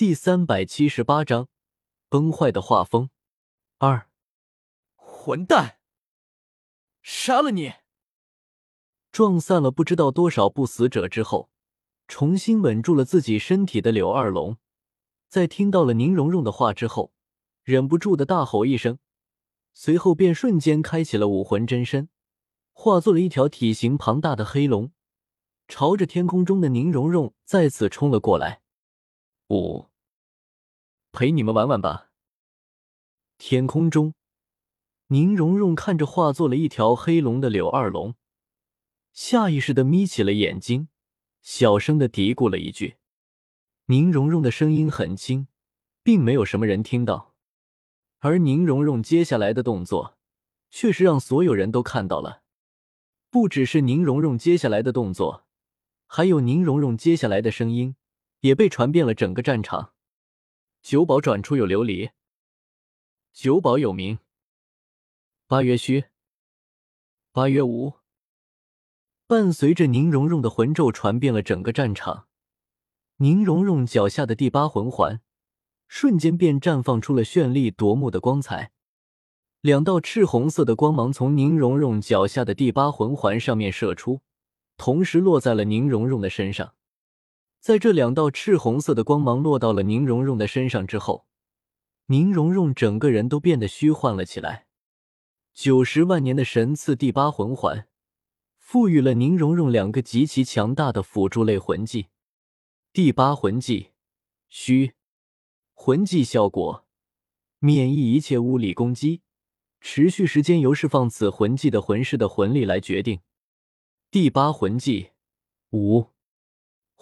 第三百七十八章崩坏的画风二。混蛋！杀了你！撞散了不知道多少不死者之后，重新稳住了自己身体的柳二龙，在听到了宁荣荣的话之后，忍不住的大吼一声，随后便瞬间开启了武魂真身，化作了一条体型庞大的黑龙，朝着天空中的宁荣荣再次冲了过来。五，陪你们玩玩吧。天空中。宁荣荣看着化作了一条黑龙的柳二龙，下意识的眯起了眼睛，小声的嘀咕了一句。宁荣荣的声音很轻，并没有什么人听到，而宁荣荣接下来的动作，却是让所有人都看到了。不只是宁荣荣接下来的动作，还有宁荣荣接下来的声音，也被传遍了整个战场。九宝转出有琉璃，九宝有名。八月虚，八月无。伴随着宁荣荣的魂咒传遍了整个战场，宁荣荣脚下的第八魂环瞬间便绽放出了绚丽夺目的光彩。两道赤红色的光芒从宁荣荣脚下的第八魂环上面射出，同时落在了宁荣荣的身上。在这两道赤红色的光芒落到了宁荣荣的身上之后，宁荣荣整个人都变得虚幻了起来。九十万年的神赐第八魂环，赋予了宁荣荣两个极其强大的辅助类魂技。第八魂技虚魂技效果，免疫一切物理攻击，持续时间由释放此魂技的魂师的魂力来决定。第八魂技无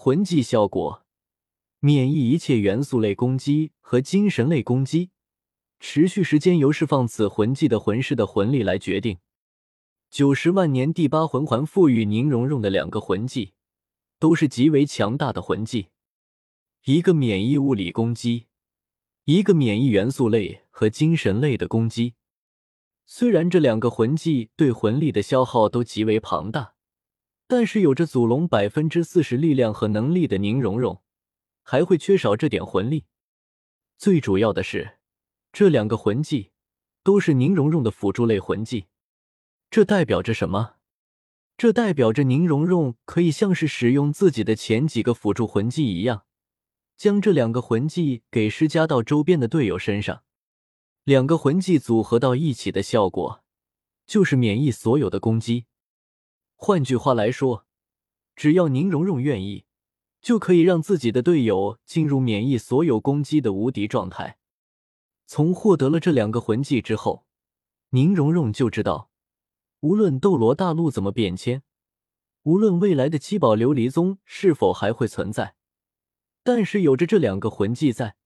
魂技效果，免疫一切元素类攻击和精神类攻击。持续时间由释放此魂技的魂师的魂力来决定。九十万年第八魂环赋予宁荣荣的两个魂技，都是极为强大的魂技，一个免疫物理攻击，一个免疫元素类和精神类的攻击。虽然这两个魂技对魂力的消耗都极为庞大，但是有着祖龙百分之四十力量和能力的宁荣荣，还会缺少这点魂力？最主要的是。这两个魂技都是宁荣荣的辅助类魂技，这代表着什么？这代表着宁荣荣可以像是使用自己的前几个辅助魂技一样，将这两个魂技给施加到周边的队友身上。两个魂技组合到一起的效果，就是免疫所有的攻击。换句话来说，只要宁荣荣愿意，就可以让自己的队友进入免疫所有攻击的无敌状态。从获得了这两个魂技之后，宁荣荣就知道，无论斗罗大陆怎么变迁，无论未来的七宝琉璃宗是否还会存在，但是有着这两个魂技在，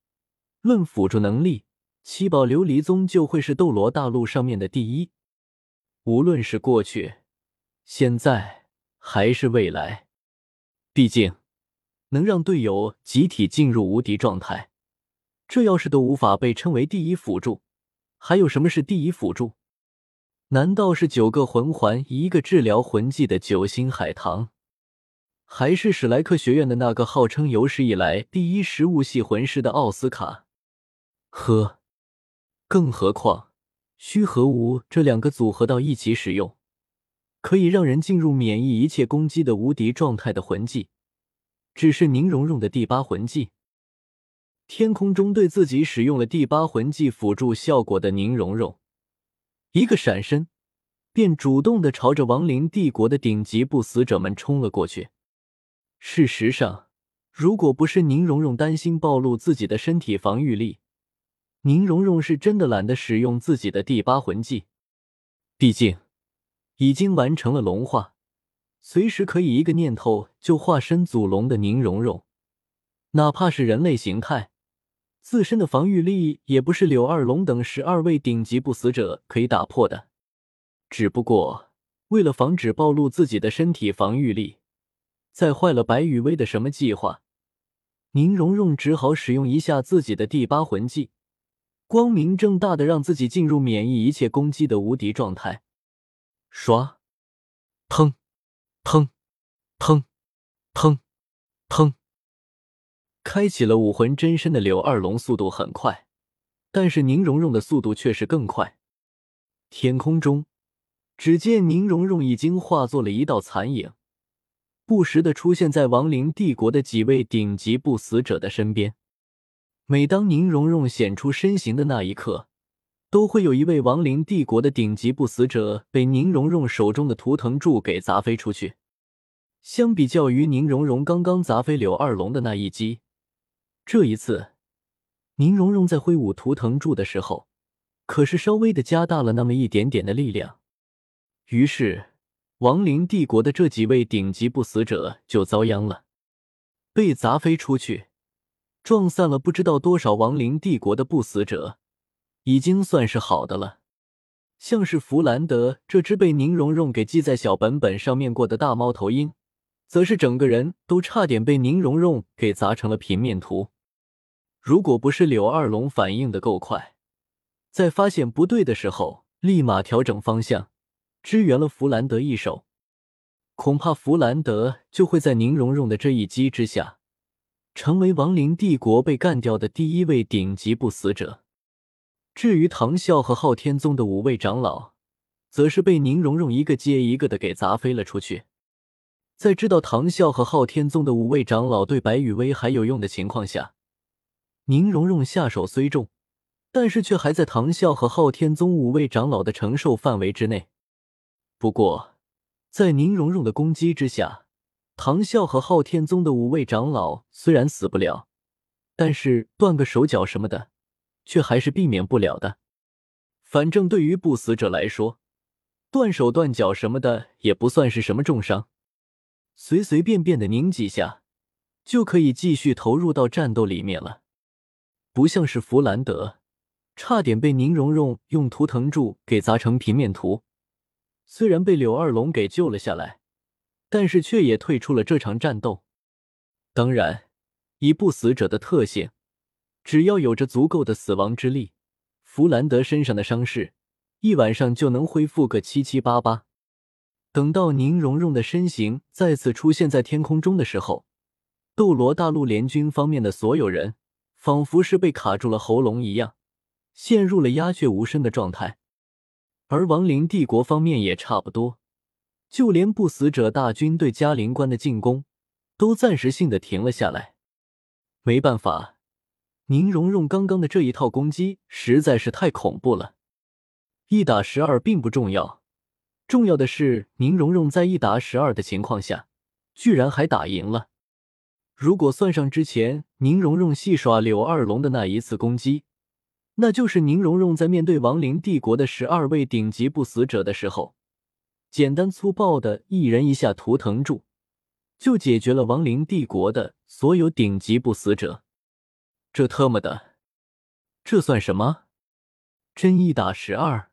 论辅助能力，七宝琉璃宗就会是斗罗大陆上面的第一。无论是过去、现在还是未来，毕竟能让队友集体进入无敌状态。这要是都无法被称为第一辅助，还有什么是第一辅助？难道是九个魂环一个治疗魂技的九星海棠，还是史莱克学院的那个号称有史以来第一食物系魂师的奥斯卡？呵，更何况虚和无这两个组合到一起使用，可以让人进入免疫一切攻击的无敌状态的魂技，只是宁荣荣的第八魂技。天空中对自己使用了第八魂技辅助效果的宁荣荣，一个闪身，便主动的朝着亡灵帝国的顶级不死者们冲了过去。事实上，如果不是宁荣荣担心暴露自己的身体防御力，宁荣荣是真的懒得使用自己的第八魂技。毕竟，已经完成了龙化，随时可以一个念头就化身祖龙的宁荣荣，哪怕是人类形态。自身的防御力也不是柳二龙等十二位顶级不死者可以打破的，只不过为了防止暴露自己的身体防御力，再坏了白羽薇的什么计划，宁荣荣只好使用一下自己的第八魂技，光明正大的让自己进入免疫一切攻击的无敌状态。刷，砰，砰，砰，砰，砰。开启了武魂真身的柳二龙速度很快，但是宁荣荣的速度却是更快。天空中，只见宁荣荣已经化作了一道残影，不时的出现在亡灵帝国的几位顶级不死者的身边。每当宁荣荣显出身形的那一刻，都会有一位亡灵帝国的顶级不死者被宁荣荣手中的图腾柱给砸飞出去。相比较于宁荣荣刚刚砸飞柳二龙的那一击，这一次，宁荣荣在挥舞图腾柱的时候，可是稍微的加大了那么一点点的力量。于是，亡灵帝国的这几位顶级不死者就遭殃了，被砸飞出去，撞散了不知道多少亡灵帝国的不死者，已经算是好的了。像是弗兰德这只被宁荣荣给记在小本本上面过的大猫头鹰。则是整个人都差点被宁荣荣给砸成了平面图。如果不是柳二龙反应的够快，在发现不对的时候立马调整方向，支援了弗兰德一手，恐怕弗兰德就会在宁荣荣的这一击之下，成为亡灵帝国被干掉的第一位顶级不死者。至于唐啸和昊天宗的五位长老，则是被宁荣荣一个接一个的给砸飞了出去。在知道唐啸和昊天宗的五位长老对白羽薇还有用的情况下，宁荣荣下手虽重，但是却还在唐啸和昊天宗五位长老的承受范围之内。不过，在宁荣荣的攻击之下，唐啸和昊天宗的五位长老虽然死不了，但是断个手脚什么的，却还是避免不了的。反正对于不死者来说，断手断脚什么的也不算是什么重伤。随随便便的拧几下，就可以继续投入到战斗里面了。不像是弗兰德，差点被宁荣荣用图腾柱给砸成平面图。虽然被柳二龙给救了下来，但是却也退出了这场战斗。当然，以不死者的特性，只要有着足够的死亡之力，弗兰德身上的伤势一晚上就能恢复个七七八八。等到宁荣荣的身形再次出现在天空中的时候，斗罗大陆联军方面的所有人仿佛是被卡住了喉咙一样，陷入了鸦雀无声的状态。而亡灵帝国方面也差不多，就连不死者大军对嘉陵关的进攻都暂时性的停了下来。没办法，宁荣荣刚刚的这一套攻击实在是太恐怖了，一打十二并不重要。重要的是，宁荣荣在一打十二的情况下，居然还打赢了。如果算上之前宁荣荣戏耍柳二龙的那一次攻击，那就是宁荣荣在面对亡灵帝国的十二位顶级不死者的时候，简单粗暴的一人一下图腾柱，就解决了亡灵帝国的所有顶级不死者。这特么的，这算什么？真一打十二？